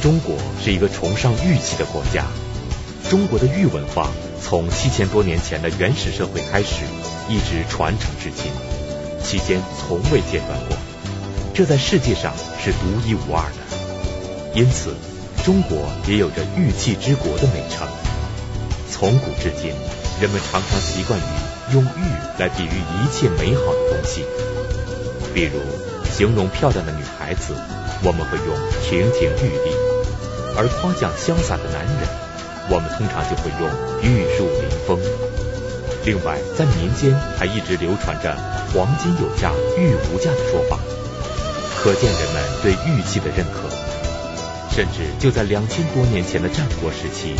中国是一个崇尚玉器的国家，中国的玉文化从七千多年前的原始社会开始，一直传承至今，期间从未间断过，这在世界上是独一无二的。因此，中国也有着玉器之国的美称。从古至今，人们常常习惯于用玉来比喻一切美好的东西，比如形容漂亮的女孩子，我们会用亭亭玉立；而夸奖潇洒的男人，我们通常就会用玉树临风。另外，在民间还一直流传着“黄金有价，玉无价”的说法，可见人们对玉器的认可。甚至就在两千多年前的战国时期。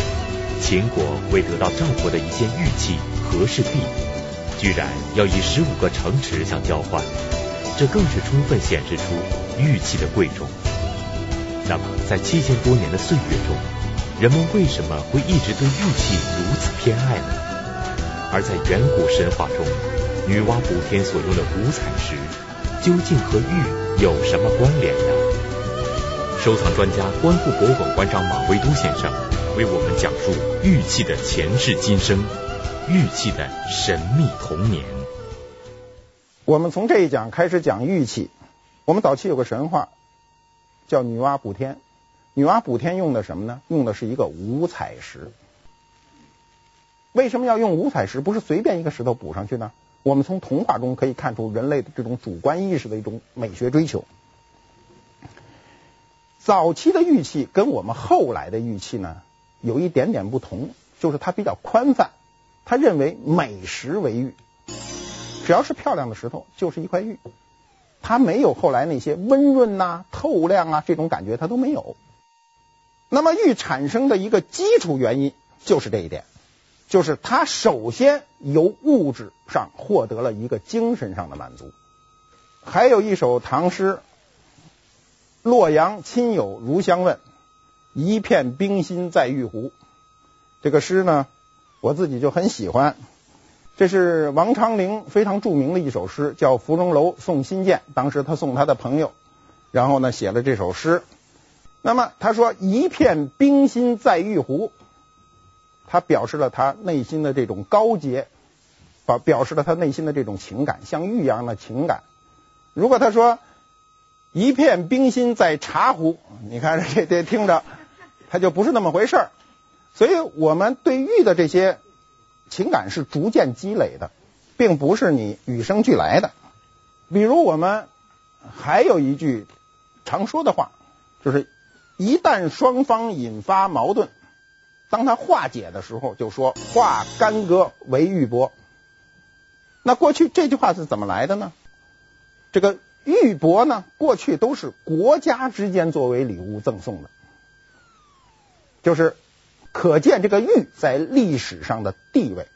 秦国为得到赵国的一件玉器和氏璧，居然要以十五个城池相交换，这更是充分显示出玉器的贵重。那么，在七千多年的岁月中，人们为什么会一直对玉器如此偏爱呢？而在远古神话中，女娲补天所用的五彩石，究竟和玉有什么关联呢？收藏专家、观复博物馆馆长马未都先生。为我们讲述玉器的前世今生，玉器的神秘童年。我们从这一讲开始讲玉器。我们早期有个神话，叫女娲补天。女娲补天用的什么呢？用的是一个五彩石。为什么要用五彩石？不是随便一个石头补上去呢？我们从童话中可以看出人类的这种主观意识的一种美学追求。早期的玉器跟我们后来的玉器呢，有一点点不同，就是它比较宽泛，他认为美石为玉，只要是漂亮的石头就是一块玉，它没有后来那些温润呐、透亮啊这种感觉，它都没有。那么玉产生的一个基础原因就是这一点，就是它首先由物质上获得了一个精神上的满足。还有一首唐诗：“洛阳亲友如相问。”一片冰心在玉壶，这个诗呢，我自己就很喜欢。这是王昌龄非常著名的一首诗，叫《芙蓉楼送辛渐》。当时他送他的朋友，然后呢写了这首诗。那么他说“一片冰心在玉壶”，他表示了他内心的这种高洁，表表示了他内心的这种情感，像玉一样的情感。如果他说“一片冰心在茶壶”，你看这这听着。他就不是那么回事儿，所以我们对玉的这些情感是逐渐积累的，并不是你与生俱来的。比如我们还有一句常说的话，就是一旦双方引发矛盾，当他化解的时候，就说化干戈为玉帛。那过去这句话是怎么来的呢？这个玉帛呢，过去都是国家之间作为礼物赠送的。就是可见这个玉在历史上的地位，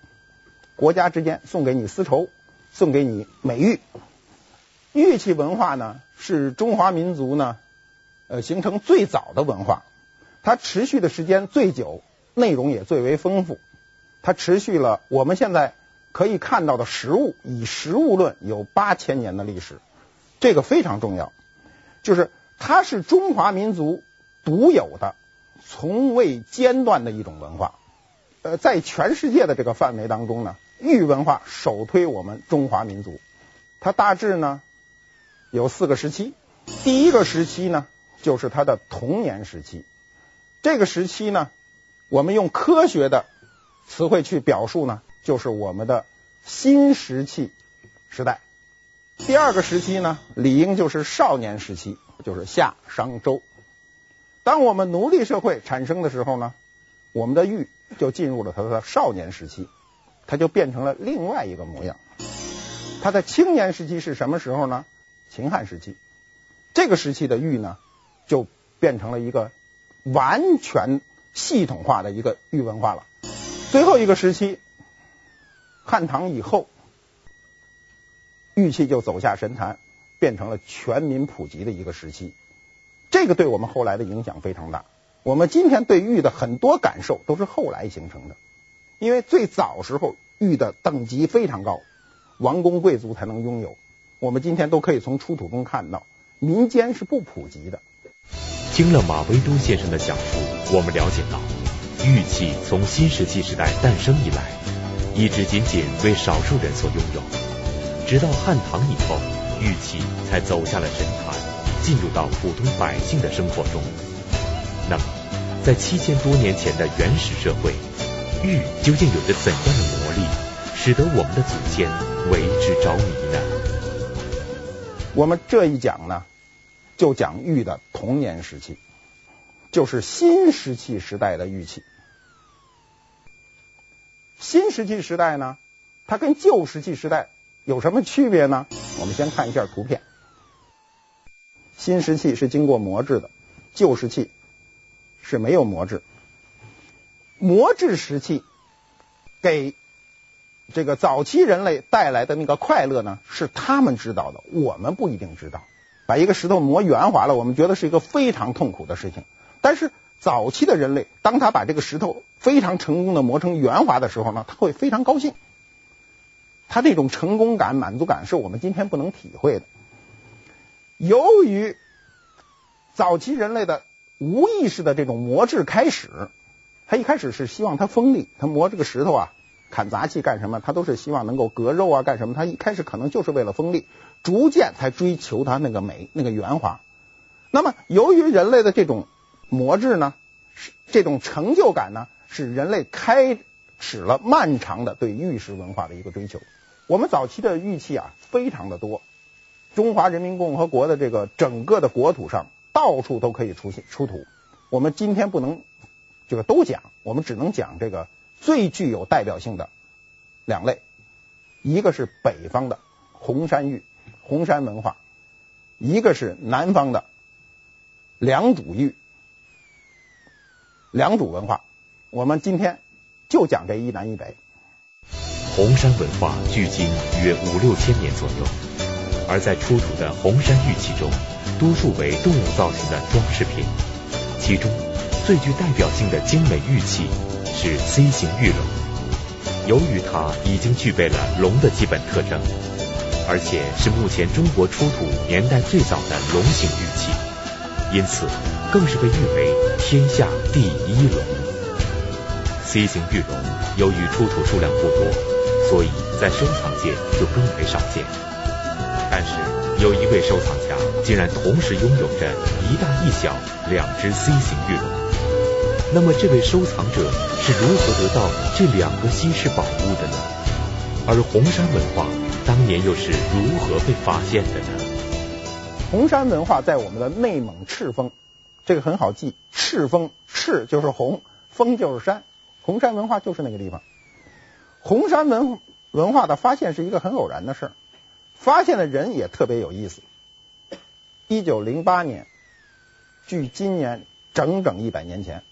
国家之间送给你丝绸，送给你美玉。玉器文化呢，是中华民族呢，呃，形成最早的文化，它持续的时间最久，内容也最为丰富。它持续了我们现在可以看到的实物，以实物论有八千年的历史，这个非常重要。就是它是中华民族独有的。从未间断的一种文化，呃，在全世界的这个范围当中呢，玉文化首推我们中华民族。它大致呢有四个时期，第一个时期呢就是他的童年时期，这个时期呢我们用科学的词汇去表述呢，就是我们的新石器时代。第二个时期呢理应就是少年时期，就是夏商周。当我们奴隶社会产生的时候呢，我们的玉就进入了它的少年时期，它就变成了另外一个模样。它的青年时期是什么时候呢？秦汉时期，这个时期的玉呢，就变成了一个完全系统化的一个玉文化了。最后一个时期，汉唐以后，玉器就走下神坛，变成了全民普及的一个时期。这个对我们后来的影响非常大。我们今天对玉的很多感受都是后来形成的，因为最早时候玉的等级非常高，王公贵族才能拥有。我们今天都可以从出土中看到，民间是不普及的。听了马未都先生的讲述，我们了解到，玉器从新石器时代诞生以来，一直仅仅为少数人所拥有，直到汉唐以后，玉器才走下了神坛，进入到普通百姓的生活中。那么，在七千多年前的原始社会，玉究竟有着怎样的魔力，使得我们的祖先为之着迷呢？我们这一讲呢，就讲玉的童年时期，就是新石器时代的玉器。新石器时代呢，它跟旧石器时代有什么区别呢？我们先看一下图片。新石器是经过磨制的，旧石器是没有磨制。磨制石器给这个早期人类带来的那个快乐呢，是他们知道的，我们不一定知道。把一个石头磨圆滑了，我们觉得是一个非常痛苦的事情。但是早期的人类，当他把这个石头非常成功的磨成圆滑的时候呢，他会非常高兴。他这种成功感、满足感是我们今天不能体会的。由于早期人类的无意识的这种磨制开始，他一开始是希望它锋利，他磨这个石头啊，砍杂器干什么？他都是希望能够割肉啊，干什么？他一开始可能就是为了锋利。逐渐才追求它那个美，那个圆滑。那么，由于人类的这种磨制呢，是这种成就感呢，使人类开始了漫长的对玉石文化的一个追求。我们早期的玉器啊，非常的多。中华人民共和国的这个整个的国土上，到处都可以出现出土。我们今天不能这个都讲，我们只能讲这个最具有代表性的两类，一个是北方的红山玉。红山文化，一个是南方的良渚玉，良渚文化。我们今天就讲这一南一北。红山文化距今约五六千年左右，而在出土的红山玉器中，多数为动物造型的装饰品。其中最具代表性的精美玉器是 C 型玉龙，由于它已经具备了龙的基本特征。而且是目前中国出土年代最早的龙形玉器，因此更是被誉为天下第一龙。C 型玉龙由于出土数量不多，所以在收藏界就更为少见。但是有一位收藏家竟然同时拥有着一大一小两只 C 型玉龙。那么这位收藏者是如何得到这两个稀世宝物的呢？而红山文化。当年又是如何被发现的呢？红山文化在我们的内蒙赤峰，这个很好记，赤峰，赤就是红，峰就是山，红山文化就是那个地方。红山文文化的发现是一个很偶然的事儿，发现的人也特别有意思。一九零八年，距今年整整一百年前，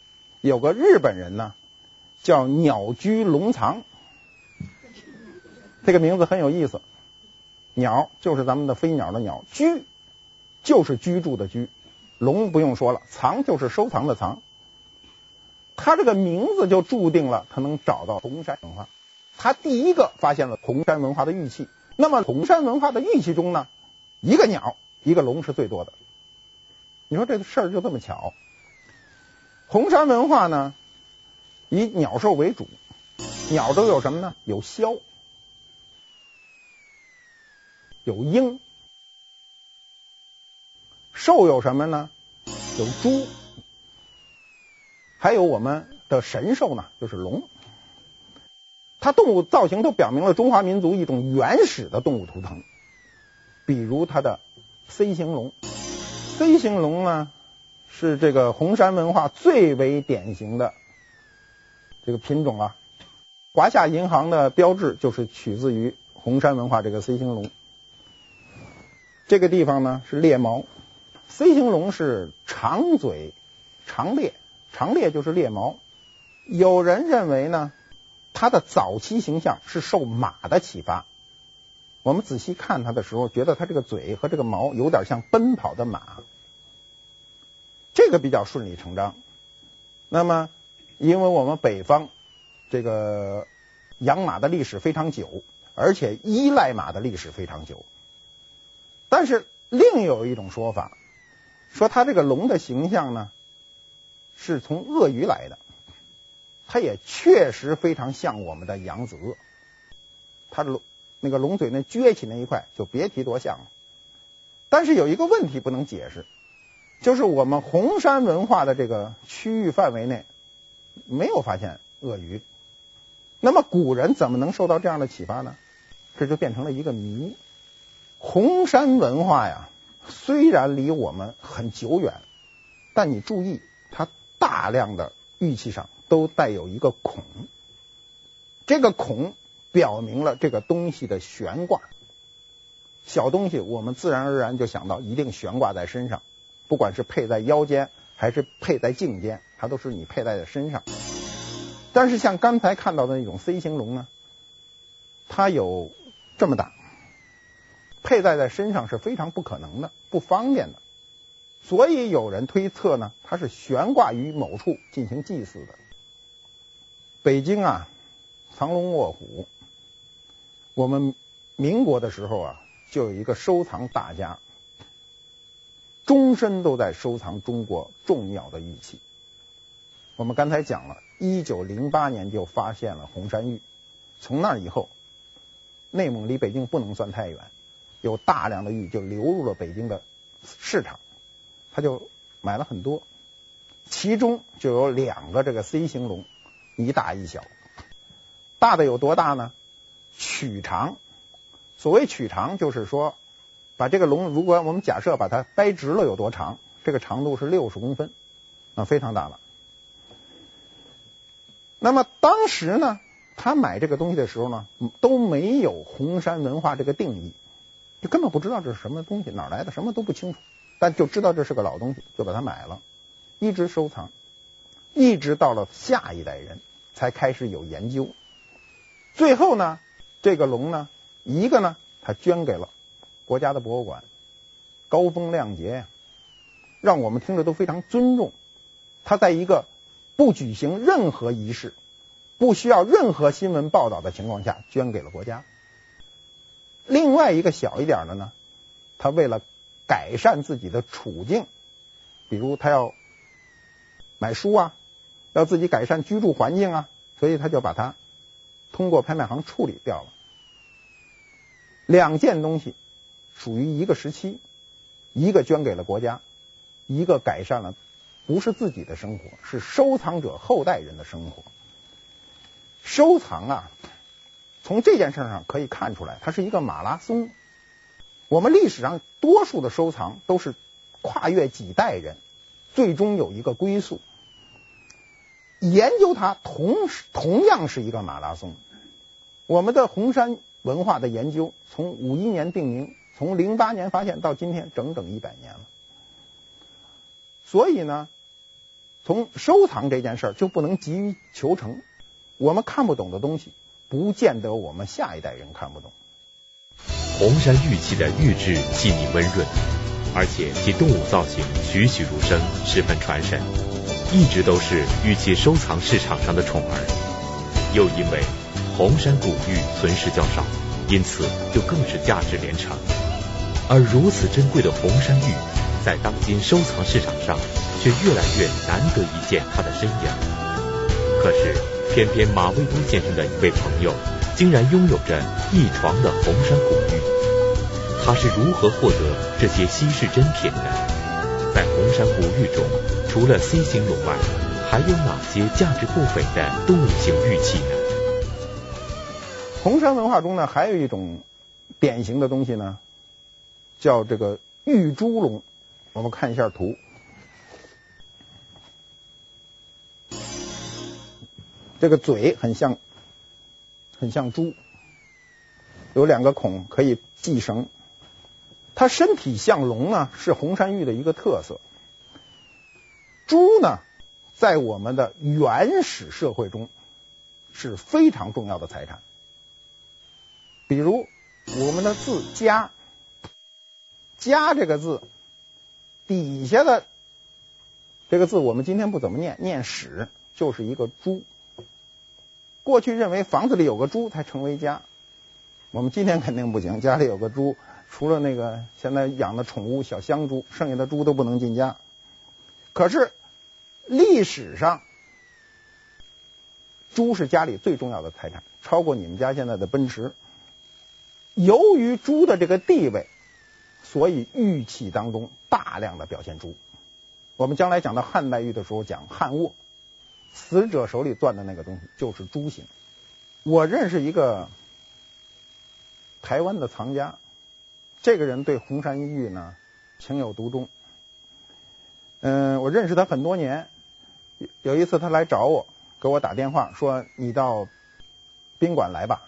有个日本人呢，叫鸟居龙藏。这个名字很有意思，鸟就是咱们的飞鸟的鸟，居就是居住的居，龙不用说了，藏就是收藏的藏。他这个名字就注定了他能找到红山文化。他第一个发现了红山文化的玉器。那么红山文化的玉器中呢，一个鸟，一个龙是最多的。你说这个事儿就这么巧？红山文化呢，以鸟兽为主，鸟都有什么呢？有鸮。有鹰，兽有什么呢？有猪，还有我们的神兽呢，就是龙。它动物造型都表明了中华民族一种原始的动物图腾。比如它的 C 型龙，C 型龙呢是这个红山文化最为典型的这个品种啊。华夏银行的标志就是取自于红山文化这个 C 型龙。这个地方呢是猎毛，C 型龙是长嘴长裂，长裂就是猎毛。有人认为呢，它的早期形象是受马的启发。我们仔细看它的时候，觉得它这个嘴和这个毛有点像奔跑的马，这个比较顺理成章。那么，因为我们北方这个养马的历史非常久，而且依赖马的历史非常久。但是另有一种说法，说它这个龙的形象呢，是从鳄鱼来的，它也确实非常像我们的扬子鳄，它的龙那个龙嘴那撅起那一块，就别提多像了。但是有一个问题不能解释，就是我们红山文化的这个区域范围内没有发现鳄鱼，那么古人怎么能受到这样的启发呢？这就变成了一个谜。红山文化呀，虽然离我们很久远，但你注意，它大量的玉器上都带有一个孔，这个孔表明了这个东西的悬挂。小东西我们自然而然就想到一定悬挂在身上，不管是佩在腰间还是佩在颈间，它都是你佩戴在身上。但是像刚才看到的那种 C 型龙呢，它有这么大。佩戴在身上是非常不可能的，不方便的，所以有人推测呢，它是悬挂于某处进行祭祀的。北京啊，藏龙卧虎，我们民国的时候啊，就有一个收藏大家，终身都在收藏中国重要的玉器。我们刚才讲了，一九零八年就发现了红山玉，从那以后，内蒙离北京不能算太远。有大量的玉就流入了北京的市场，他就买了很多，其中就有两个这个 C 型龙，一大一小。大的有多大呢？曲长，所谓曲长就是说，把这个龙，如果我们假设把它掰直了有多长，这个长度是六十公分，啊，非常大了。那么当时呢，他买这个东西的时候呢，都没有红山文化这个定义。就根本不知道这是什么东西，哪来的，什么都不清楚，但就知道这是个老东西，就把它买了，一直收藏，一直到了下一代人才开始有研究。最后呢，这个龙呢，一个呢，他捐给了国家的博物馆，高风亮节呀，让我们听着都非常尊重。他在一个不举行任何仪式、不需要任何新闻报道的情况下，捐给了国家。另外一个小一点的呢，他为了改善自己的处境，比如他要买书啊，要自己改善居住环境啊，所以他就把它通过拍卖行处理掉了。两件东西属于一个时期，一个捐给了国家，一个改善了不是自己的生活，是收藏者后代人的生活。收藏啊。从这件事上可以看出来，它是一个马拉松。我们历史上多数的收藏都是跨越几代人，最终有一个归宿。研究它同同样是一个马拉松。我们的红山文化的研究，从五一年定名，从零八年发现到今天，整整一百年了。所以呢，从收藏这件事儿就不能急于求成。我们看不懂的东西。不见得我们下一代人看不懂。红山玉器的玉质细腻温润，而且其动物造型栩栩如生，十分传神，一直都是玉器收藏市场上的宠儿。又因为红山古玉存世较少，因此就更是价值连城。而如此珍贵的红山玉，在当今收藏市场上却越来越难得一见它的身影。可是。偏偏马未都先生的一位朋友，竟然拥有着一床的红山古玉。他是如何获得这些稀世珍品的？在红山古玉中，除了 C 型龙外，还有哪些价值不菲的动物性玉器呢？红山文化中呢，还有一种典型的东西呢，叫这个玉猪龙。我们看一下图。这个嘴很像，很像猪，有两个孔可以系绳。它身体像龙呢，是红山玉的一个特色。猪呢，在我们的原始社会中是非常重要的财产。比如我们的字“家”，“家”这个字底下的这个字，我们今天不怎么念，念“史”，就是一个猪。过去认为房子里有个猪才成为家，我们今天肯定不行。家里有个猪，除了那个现在养的宠物小香猪，剩下的猪都不能进家。可是历史上，猪是家里最重要的财产，超过你们家现在的奔驰。由于猪的这个地位，所以玉器当中大量的表现出。我们将来讲到汉代玉的时候，讲汉卧，死者手里攥的那个东西就是珠形。我认识一个台湾的藏家，这个人对红山玉呢情有独钟。嗯，我认识他很多年，有一次他来找我，给我打电话说：“你到宾馆来吧。”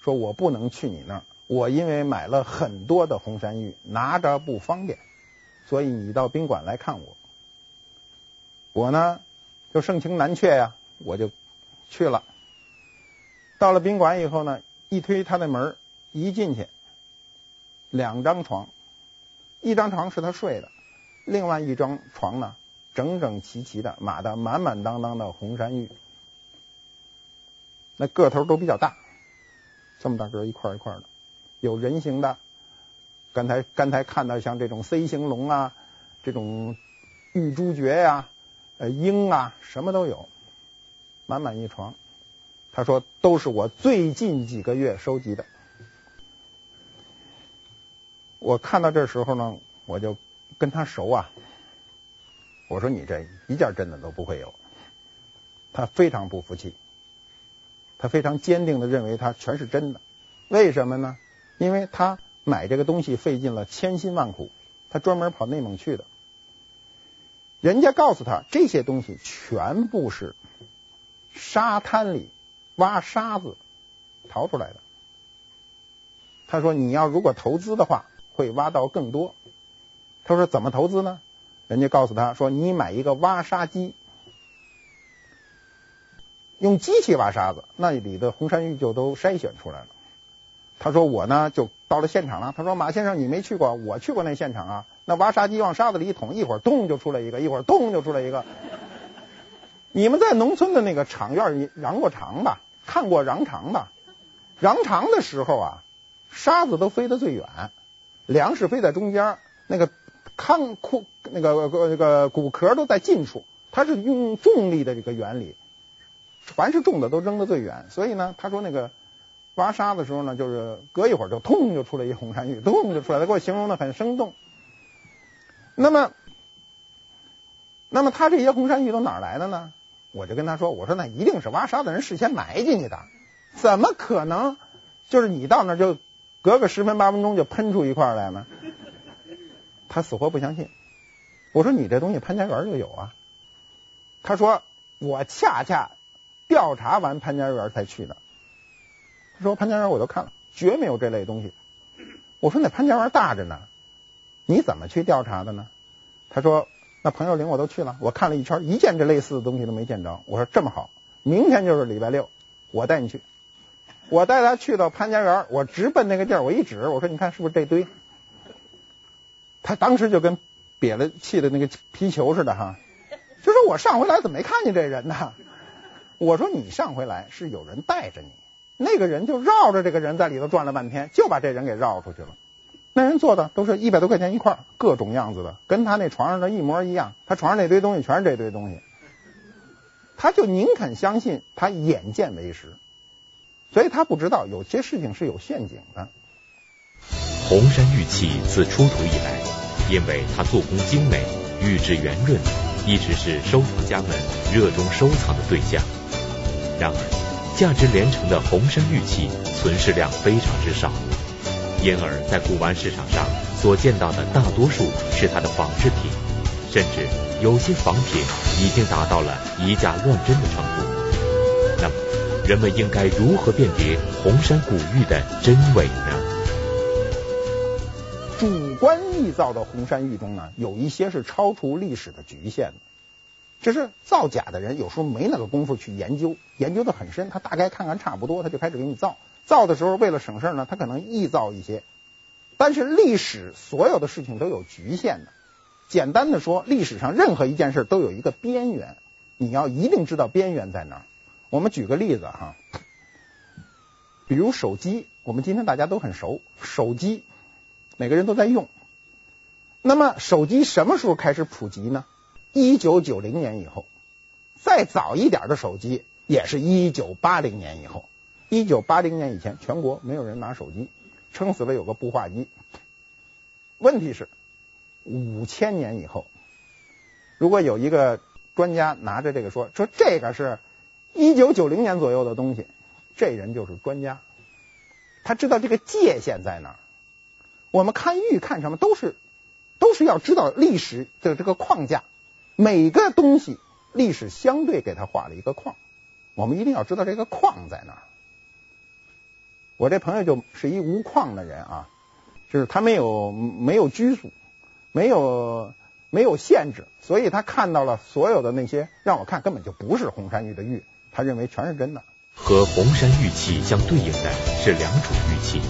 说我不能去你那儿，我因为买了很多的红山玉，拿着不方便，所以你到宾馆来看我。我呢就盛情难却呀，我就去了。到了宾馆以后呢，一推他的门，一进去，两张床，一张床是他睡的，另外一张床呢，整整齐齐的码的满满当当的红山玉，那个头都比较大，这么大个一块一块的，有人形的，刚才刚才看到像这种 C 型龙啊，这种玉朱雀呀，呃鹰啊，什么都有，满满一床。他说：“都是我最近几个月收集的。”我看到这时候呢，我就跟他熟啊。我说：“你这一件真的都不会有。”他非常不服气，他非常坚定的认为他全是真的。为什么呢？因为他买这个东西费尽了千辛万苦，他专门跑内蒙去的。人家告诉他，这些东西全部是沙滩里。挖沙子淘出来的。他说：“你要如果投资的话，会挖到更多。”他说：“怎么投资呢？”人家告诉他说：“你买一个挖沙机，用机器挖沙子，那里的红山玉就都筛选出来了。”他说：“我呢就到了现场了。”他说：“马先生，你没去过，我去过那现场啊。那挖沙机往沙子里一捅，一会儿咚就出来一个，一会儿咚就出来一个。你们在农村的那个场院里瓤过场吧？”看过瓤场吧？瓤场的时候啊，沙子都飞得最远，粮食飞在中间，那个糠库那个那个谷壳都在近处。它是用重力的这个原理，凡是重的都扔得最远。所以呢，他说那个挖沙的时候呢，就是隔一会儿就通就出来一红山玉，通就出来。他给我形容的很生动。那么，那么他这些红山玉都哪儿来的呢？我就跟他说：“我说那一定是挖沙的人事先埋进去的，怎么可能就是你到那儿就隔个十分八分钟就喷出一块来呢？”他死活不相信。我说：“你这东西潘家园就有啊。”他说：“我恰恰调查完潘家园才去的。”说：“潘家园我都看了，绝没有这类东西。”我说：“那潘家园大着呢，你怎么去调查的呢？”他说。那朋友领我都去了，我看了一圈，一件这类似的东西都没见着。我说这么好，明天就是礼拜六，我带你去。我带他去到潘家园，我直奔那个地儿，我一指，我说你看是不是这堆？他当时就跟瘪了气的那个皮球似的哈，就说我上回来怎么没看见这人呢？我说你上回来是有人带着你，那个人就绕着这个人在里头转了半天，就把这人给绕出去了。那人做的都是一百多块钱一块，各种样子的，跟他那床上的一模一样。他床上那堆东西全是这堆东西，他就宁肯相信他眼见为实，所以他不知道有些事情是有陷阱的。红山玉器自出土以来，因为它做工精美、玉质圆润，一直是收藏家们热衷收藏的对象。然而，价值连城的红山玉器存世量非常之少。因而，在古玩市场上所见到的大多数是它的仿制品，甚至有些仿品已经达到了以假乱真的程度。那么，人们应该如何辨别红山古玉的真伪呢？主观臆造的红山玉中呢，有一些是超出历史的局限的。就是造假的人有时候没那个功夫去研究，研究得很深，他大概看看差不多，他就开始给你造。造的时候为了省事呢，他可能臆造一些，但是历史所有的事情都有局限的。简单的说，历史上任何一件事都有一个边缘，你要一定知道边缘在哪儿。我们举个例子哈，比如手机，我们今天大家都很熟，手机每个人都在用。那么手机什么时候开始普及呢？一九九零年以后，再早一点的手机也是一九八零年以后。一九八零年以前，全国没有人拿手机，撑死了有个步话机。问题是，五千年以后，如果有一个专家拿着这个说，说这个是一九九零年左右的东西，这人就是专家，他知道这个界限在哪儿。我们看玉看什么都是都是要知道历史的这个框架，每个东西历史相对给他画了一个框，我们一定要知道这个框在哪儿。我这朋友就是一无框的人啊，就是他没有没有拘束，没有没有限制，所以他看到了所有的那些让我看根本就不是红山玉的玉，他认为全是真的。和红山玉器相对应的是两种玉器，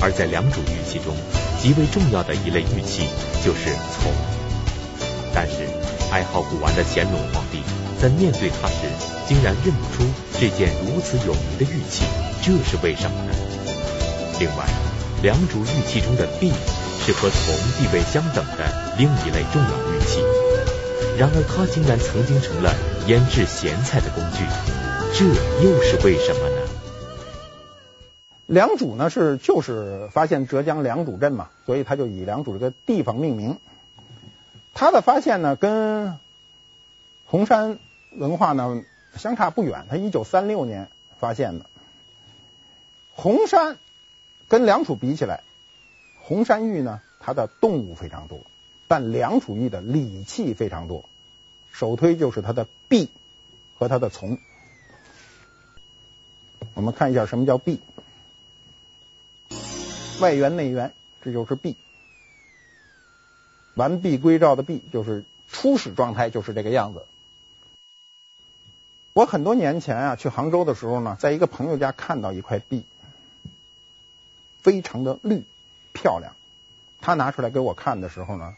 而在两种玉器中极为重要的一类玉器就是琮。但是爱好古玩的乾隆皇帝在面对它时，竟然认不出这件如此有名的玉器。这是为什么呢？另外，良渚玉器中的璧是和琮地位相等的另一类重要玉器，然而它竟然曾经成了腌制咸菜的工具，这又是为什么呢？良渚呢是就是发现浙江良渚镇嘛，所以他就以良渚这个地方命名。他的发现呢跟红山文化呢相差不远，他一九三六年发现的。红山跟良渚比起来，红山玉呢，它的动物非常多，但良渚玉的礼器非常多。首推就是它的璧和它的琮。我们看一下什么叫璧，外圆内圆，这就是璧。完璧归赵的璧，就是初始状态，就是这个样子。我很多年前啊，去杭州的时候呢，在一个朋友家看到一块璧。非常的绿漂亮，他拿出来给我看的时候呢，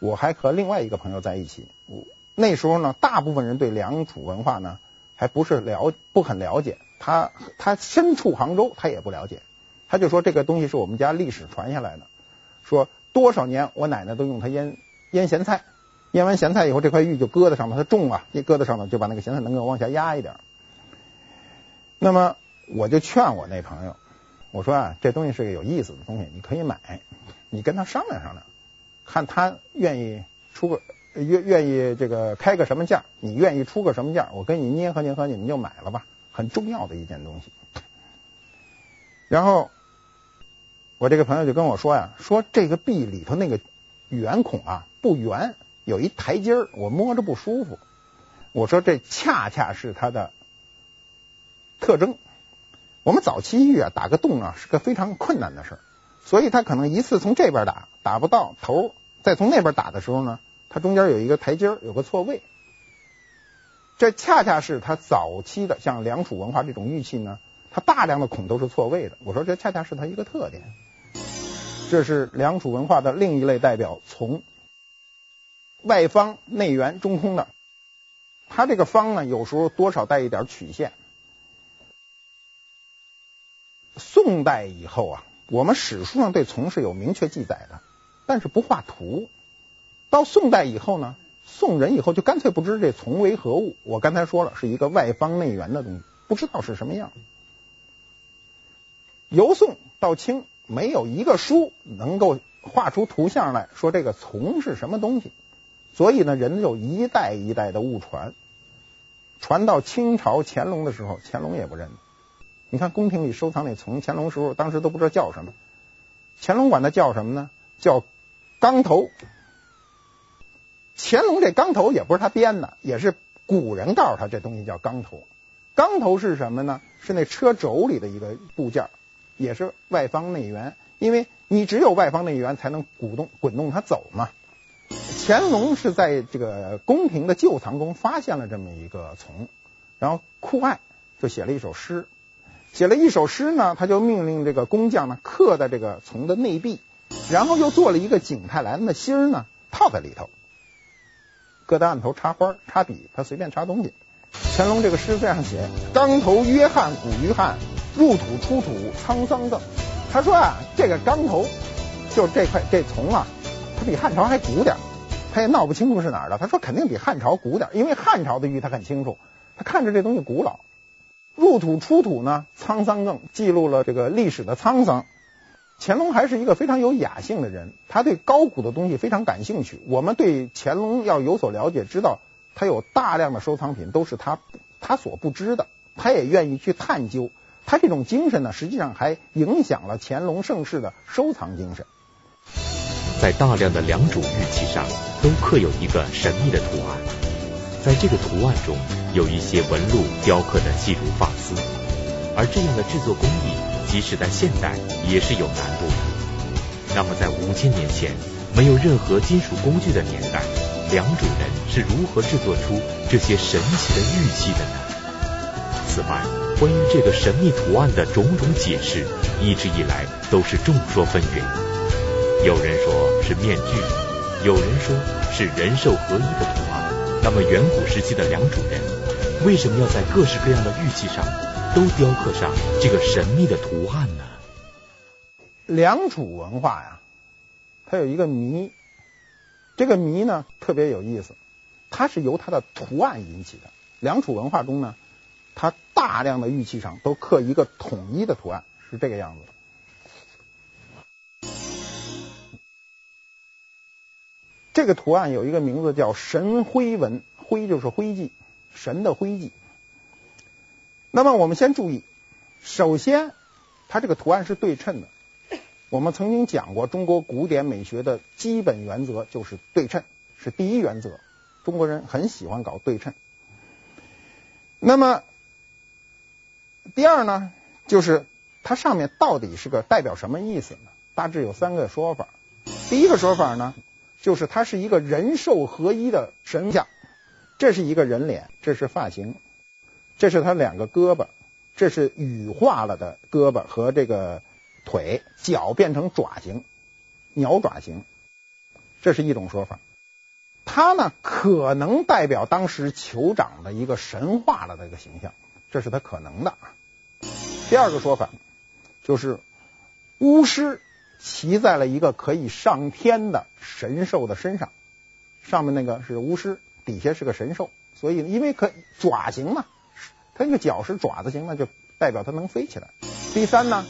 我还和另外一个朋友在一起。那时候呢，大部分人对良渚文化呢还不是了不很了解。他他身处杭州，他也不了解。他就说这个东西是我们家历史传下来的，说多少年我奶奶都用它腌腌咸菜，腌完咸菜以后，这块玉就搁在上面，它重啊，一搁在上面就把那个咸菜能够往下压一点。那么我就劝我那朋友。我说啊，这东西是个有意思的东西，你可以买，你跟他商量商量，看他愿意出个愿愿意这个开个什么价，你愿意出个什么价，我跟你捏合捏合，你们就买了吧，很重要的一件东西。然后我这个朋友就跟我说呀，说这个璧里头那个圆孔啊不圆，有一台阶儿，我摸着不舒服。我说这恰恰是它的特征。我们早期玉啊，打个洞啊是个非常困难的事儿，所以它可能一次从这边打打不到头，再从那边打的时候呢，它中间有一个台阶儿，有个错位。这恰恰是他早期的像良渚文化这种玉器呢，它大量的孔都是错位的。我说这恰恰是它一个特点。这是良渚文化的另一类代表，从，外方内圆中空的，它这个方呢，有时候多少带一点曲线。宋代以后啊，我们史书上对琮是有明确记载的，但是不画图。到宋代以后呢，宋人以后就干脆不知这琮为何物。我刚才说了，是一个外方内圆的东西，不知道是什么样。由宋到清，没有一个书能够画出图像来说这个从是什么东西，所以呢，人就一代一代的误传，传到清朝乾隆的时候，乾隆也不认。你看宫廷里收藏那从，乾隆时候当时都不知道叫什么，乾隆管它叫什么呢？叫钢头。乾隆这钢头也不是他编的，也是古人告诉他这东西叫钢头。钢头是什么呢？是那车轴里的一个部件，也是外方内圆，因为你只有外方内圆才能鼓动滚动它走嘛。乾隆是在这个宫廷的旧藏中发现了这么一个琮，然后酷爱就写了一首诗。写了一首诗呢，他就命令这个工匠呢刻在这个琮的内壁，然后又做了一个景泰蓝的心儿呢套在里头，搁在案头插花插笔，他随便插东西。乾隆这个诗这样写：钢头约翰古约翰，入土出土沧桑邓。他说啊，这个钢头就是这块这丛啊，它比汉朝还古点，他也闹不清楚是哪儿的。他说肯定比汉朝古点，因为汉朝的玉他很清楚，他看着这东西古老。入土出土呢，沧桑更记录了这个历史的沧桑。乾隆还是一个非常有雅兴的人，他对高古的东西非常感兴趣。我们对乾隆要有所了解，知道他有大量的收藏品都是他他所不知的，他也愿意去探究。他这种精神呢，实际上还影响了乾隆盛世的收藏精神。在大量的良渚玉器上，都刻有一个神秘的图案，在这个图案中有一些纹路雕刻的细如发丝，而这样的制作工艺。即使在现代也是有难度的。那么，在五千年前没有任何金属工具的年代，良渚人是如何制作出这些神奇的玉器的呢？此外，关于这个神秘图案的种种解释，一直以来都是众说纷纭。有人说是面具，有人说是人兽合一的图案。那么，远古时期的良渚人为什么要在各式各样的玉器上？都雕刻上这个神秘的图案呢？良渚文化呀，它有一个谜，这个谜呢特别有意思，它是由它的图案引起的。良渚文化中呢，它大量的玉器上都刻一个统一的图案，是这个样子。这个图案有一个名字叫神徽纹，徽就是徽记，神的徽记。那么我们先注意，首先，它这个图案是对称的。我们曾经讲过，中国古典美学的基本原则就是对称，是第一原则。中国人很喜欢搞对称。那么，第二呢，就是它上面到底是个代表什么意思呢？大致有三个说法。第一个说法呢，就是它是一个人兽合一的神像，这是一个人脸，这是发型。这是他两个胳膊，这是羽化了的胳膊和这个腿，脚变成爪形，鸟爪形，这是一种说法。它呢可能代表当时酋长的一个神化了的一个形象，这是它可能的。第二个说法就是巫师骑在了一个可以上天的神兽的身上，上面那个是巫师，底下是个神兽，所以因为可爪形嘛。它那个脚是爪子形，那就代表它能飞起来。第三呢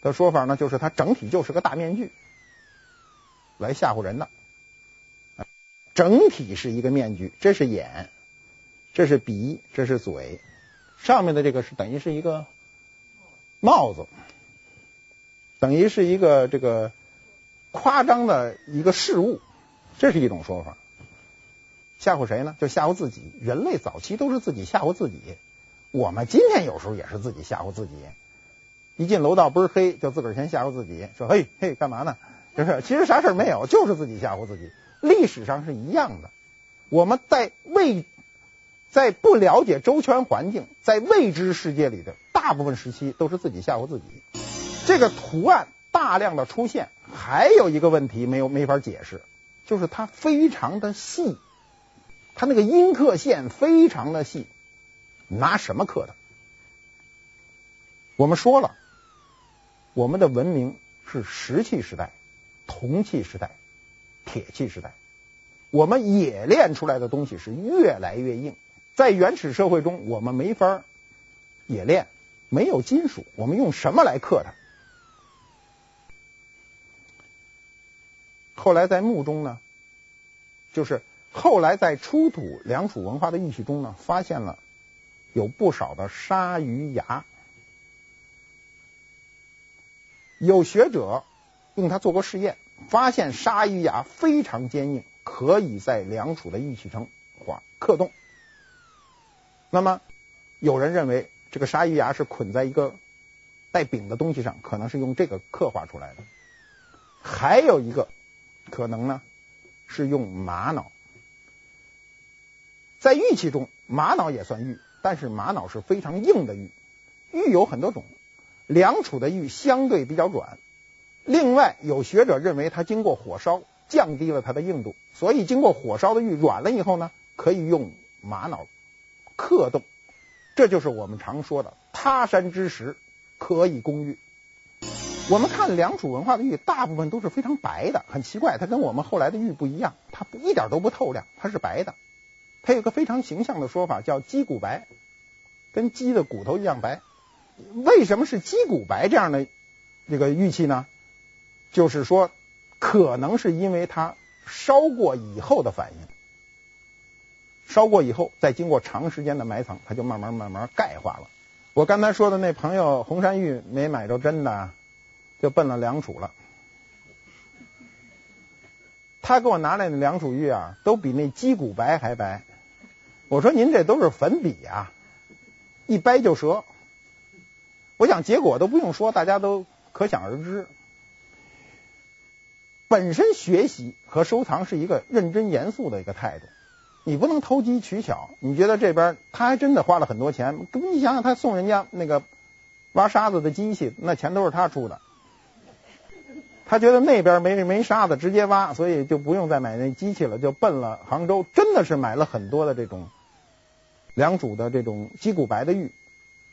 的说法呢，就是它整体就是个大面具，来吓唬人的。整体是一个面具，这是眼，这是鼻，这是嘴，上面的这个是等于是一个帽子，等于是一个这个夸张的一个事物，这是一种说法。吓唬谁呢？就吓唬自己。人类早期都是自己吓唬自己。我们今天有时候也是自己吓唬自己，一进楼道倍儿黑，就自个儿先吓唬自己，说嘿嘿干嘛呢？就是其实啥事儿没有，就是自己吓唬自己。历史上是一样的，我们在未在不了解周全环境，在未知世界里的大部分时期都是自己吓唬自己。这个图案大量的出现，还有一个问题没有没法解释，就是它非常的细，它那个阴刻线非常的细。拿什么刻的？我们说了，我们的文明是石器时代、铜器时代、铁器时代，我们冶炼出来的东西是越来越硬。在原始社会中，我们没法冶炼，没有金属，我们用什么来刻它？后来在墓中呢，就是后来在出土良渚文化的玉器中呢，发现了。有不少的鲨鱼牙，有学者用它做过试验，发现鲨鱼牙非常坚硬，可以在良渚的玉器上画刻洞。那么，有人认为这个鲨鱼牙是捆在一个带柄的东西上，可能是用这个刻画出来的。还有一个可能呢，是用玛瑙。在玉器中，玛瑙也算玉。但是玛瑙是非常硬的玉，玉有很多种，良渚的玉相对比较软。另外，有学者认为它经过火烧，降低了它的硬度，所以经过火烧的玉软了以后呢，可以用玛瑙刻动。这就是我们常说的他山之石，可以攻玉。我们看良渚文化的玉，大部分都是非常白的，很奇怪，它跟我们后来的玉不一样，它一点都不透亮，它是白的。它有个非常形象的说法，叫鸡骨白，跟鸡的骨头一样白。为什么是鸡骨白这样的这个玉器呢？就是说，可能是因为它烧过以后的反应，烧过以后，再经过长时间的埋藏，它就慢慢慢慢钙化了。我刚才说的那朋友红山玉没买着真的。就奔了良渚了。他给我拿来的良渚玉啊，都比那鸡骨白还白。我说您这都是粉笔啊，一掰就折。我想结果都不用说，大家都可想而知。本身学习和收藏是一个认真严肃的一个态度，你不能投机取巧。你觉得这边他还真的花了很多钱，你想想他送人家那个挖沙子的机器，那钱都是他出的。他觉得那边没没沙子，直接挖，所以就不用再买那机器了，就奔了杭州。真的是买了很多的这种良渚的这种鸡骨白的玉，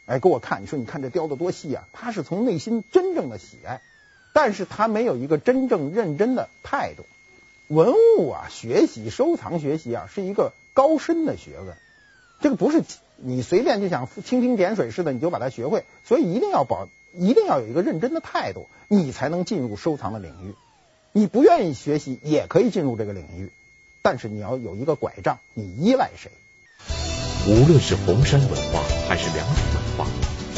哎，给我看，你说你看这雕的多细啊！他是从内心真正的喜爱，但是他没有一个真正认真的态度。文物啊，学习、收藏、学习啊，是一个高深的学问，这个不是你随便就想蜻蜓点水似的你就把它学会，所以一定要保。一定要有一个认真的态度，你才能进入收藏的领域。你不愿意学习也可以进入这个领域，但是你要有一个拐杖，你依赖谁？无论是红山文化还是良渚文化，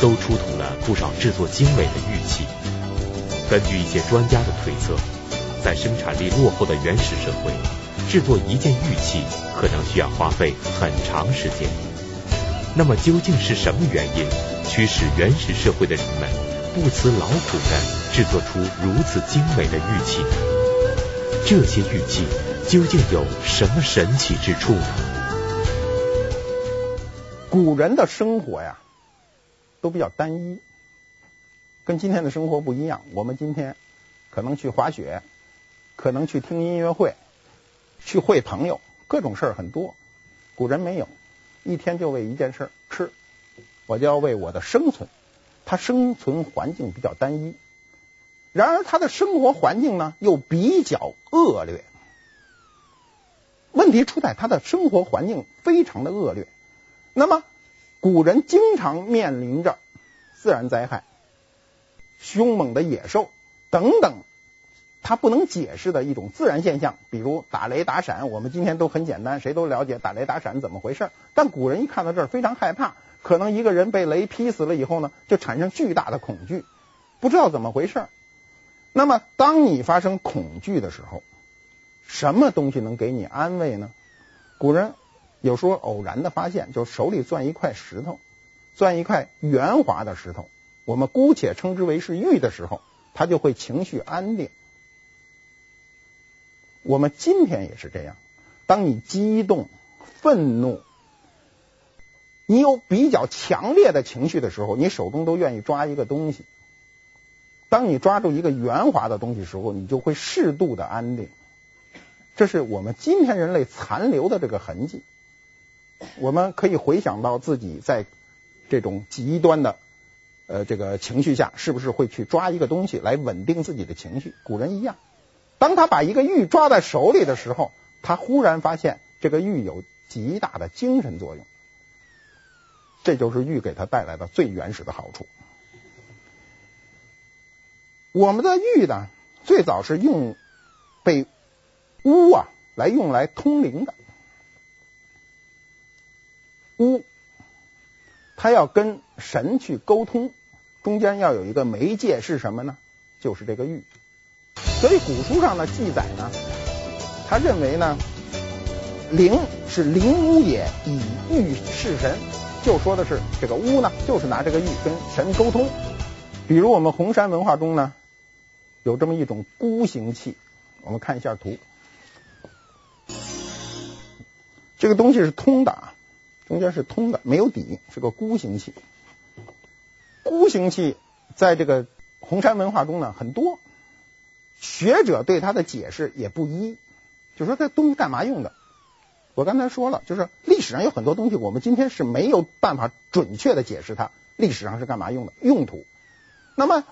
都出土了不少制作精美的玉器。根据一些专家的推测，在生产力落后的原始社会，制作一件玉器可能需要花费很长时间。那么究竟是什么原因驱使原始社会的人们？不辞劳苦的制作出如此精美的玉器，这些玉器究竟有什么神奇之处呢？古人的生活呀，都比较单一，跟今天的生活不一样。我们今天可能去滑雪，可能去听音乐会，去会朋友，各种事儿很多。古人没有，一天就为一件事儿吃，我就要为我的生存。他生存环境比较单一，然而他的生活环境呢又比较恶劣。问题出在他的生活环境非常的恶劣。那么古人经常面临着自然灾害、凶猛的野兽等等，它不能解释的一种自然现象，比如打雷打闪。我们今天都很简单，谁都了解打雷打闪怎么回事。但古人一看到这儿非常害怕。可能一个人被雷劈死了以后呢，就产生巨大的恐惧，不知道怎么回事。那么，当你发生恐惧的时候，什么东西能给你安慰呢？古人有说偶然的发现，就手里攥一块石头，攥一块圆滑的石头，我们姑且称之为是玉的时候，他就会情绪安定。我们今天也是这样，当你激动、愤怒。你有比较强烈的情绪的时候，你手中都愿意抓一个东西。当你抓住一个圆滑的东西时候，你就会适度的安定。这是我们今天人类残留的这个痕迹。我们可以回想到自己在这种极端的呃这个情绪下，是不是会去抓一个东西来稳定自己的情绪？古人一样，当他把一个玉抓在手里的时候，他忽然发现这个玉有极大的精神作用。这就是玉给他带来的最原始的好处。我们的玉呢，最早是用被巫啊来用来通灵的。巫他要跟神去沟通，中间要有一个媒介是什么呢？就是这个玉。所以古书上的记载呢，他认为呢，灵是灵巫也，以玉示神。就说的是这个巫呢，就是拿这个玉跟神沟通。比如我们红山文化中呢，有这么一种孤形器，我们看一下图。这个东西是通的啊，中间是通的，没有底，是个孤形器。孤形器在这个红山文化中呢很多，学者对它的解释也不一，就说这东西干嘛用的？我刚才说了，就是历史上有很多东西，我们今天是没有办法准确的解释它历史上是干嘛用的用途。那么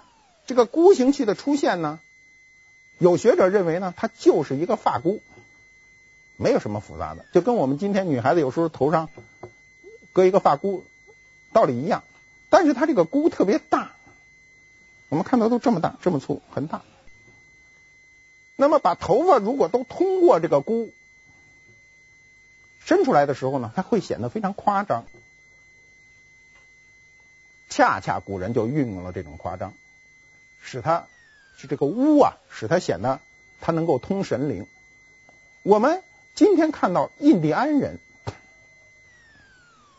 这个箍形器的出现呢，有学者认为呢，它就是一个发箍，没有什么复杂的，就跟我们今天女孩子有时候头上搁一个发箍道理一样。但是它这个箍特别大，我们看到都这么大，这么粗，很大。那么把头发如果都通过这个箍伸出来的时候呢，它会显得非常夸张。恰恰古人就运用了这种夸张，使它是这个乌啊，使它显得它能够通神灵。我们今天看到印第安人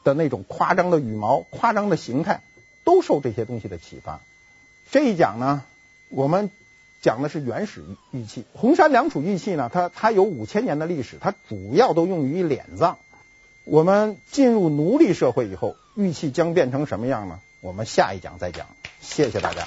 的那种夸张的羽毛、夸张的形态，都受这些东西的启发。这一讲呢，我们讲的是原始玉器。红山良渚玉器呢，它它有五千年的历史，它主要都用于殓葬。我们进入奴隶社会以后，玉器将变成什么样呢？我们下一讲再讲。谢谢大家。